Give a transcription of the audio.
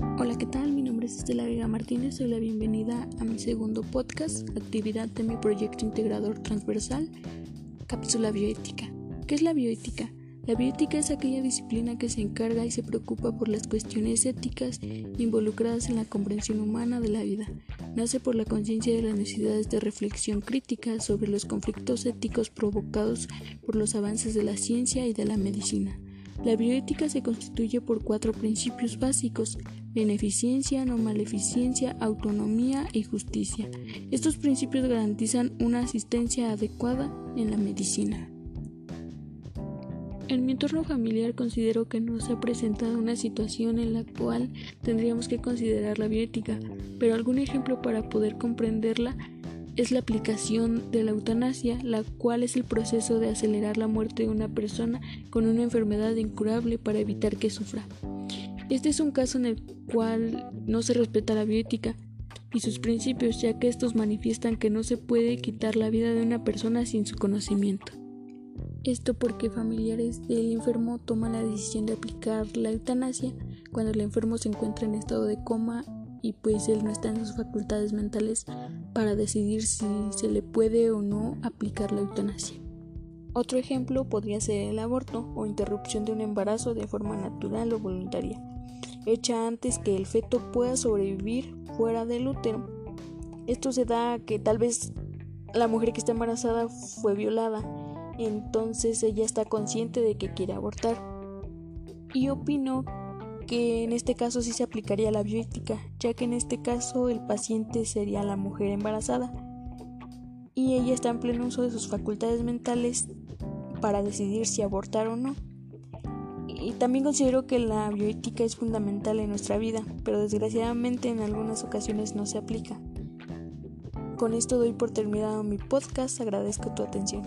Hola, ¿qué tal? Mi nombre es Estela Vega Martínez. Soy la bienvenida a mi segundo podcast, actividad de mi proyecto integrador transversal, Cápsula Bioética. ¿Qué es la bioética? La bioética es aquella disciplina que se encarga y se preocupa por las cuestiones éticas involucradas en la comprensión humana de la vida. Nace por la conciencia de las necesidades de reflexión crítica sobre los conflictos éticos provocados por los avances de la ciencia y de la medicina. La bioética se constituye por cuatro principios básicos, beneficencia, no maleficencia, autonomía y justicia. Estos principios garantizan una asistencia adecuada en la medicina. En mi entorno familiar considero que no se ha presentado una situación en la cual tendríamos que considerar la bioética, pero algún ejemplo para poder comprenderla es la aplicación de la eutanasia, la cual es el proceso de acelerar la muerte de una persona con una enfermedad incurable para evitar que sufra. Este es un caso en el cual no se respeta la bioética y sus principios, ya que estos manifiestan que no se puede quitar la vida de una persona sin su conocimiento. Esto porque familiares del enfermo toman la decisión de aplicar la eutanasia cuando el enfermo se encuentra en estado de coma y pues él no está en sus facultades mentales para decidir si se le puede o no aplicar la eutanasia. Otro ejemplo podría ser el aborto o interrupción de un embarazo de forma natural o voluntaria, hecha antes que el feto pueda sobrevivir fuera del útero. Esto se da que tal vez la mujer que está embarazada fue violada, entonces ella está consciente de que quiere abortar. Y opino que en este caso sí se aplicaría la bioética, ya que en este caso el paciente sería la mujer embarazada y ella está en pleno uso de sus facultades mentales para decidir si abortar o no. Y también considero que la bioética es fundamental en nuestra vida, pero desgraciadamente en algunas ocasiones no se aplica. Con esto doy por terminado mi podcast, agradezco tu atención.